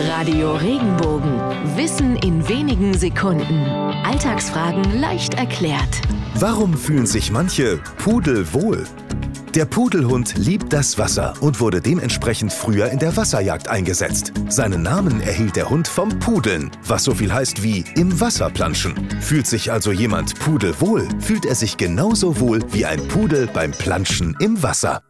Radio Regenbogen. Wissen in wenigen Sekunden. Alltagsfragen leicht erklärt. Warum fühlen sich manche Pudel wohl? Der Pudelhund liebt das Wasser und wurde dementsprechend früher in der Wasserjagd eingesetzt. Seinen Namen erhielt der Hund vom Pudeln, was so viel heißt wie im Wasser planschen. Fühlt sich also jemand pudelwohl, fühlt er sich genauso wohl wie ein Pudel beim Planschen im Wasser.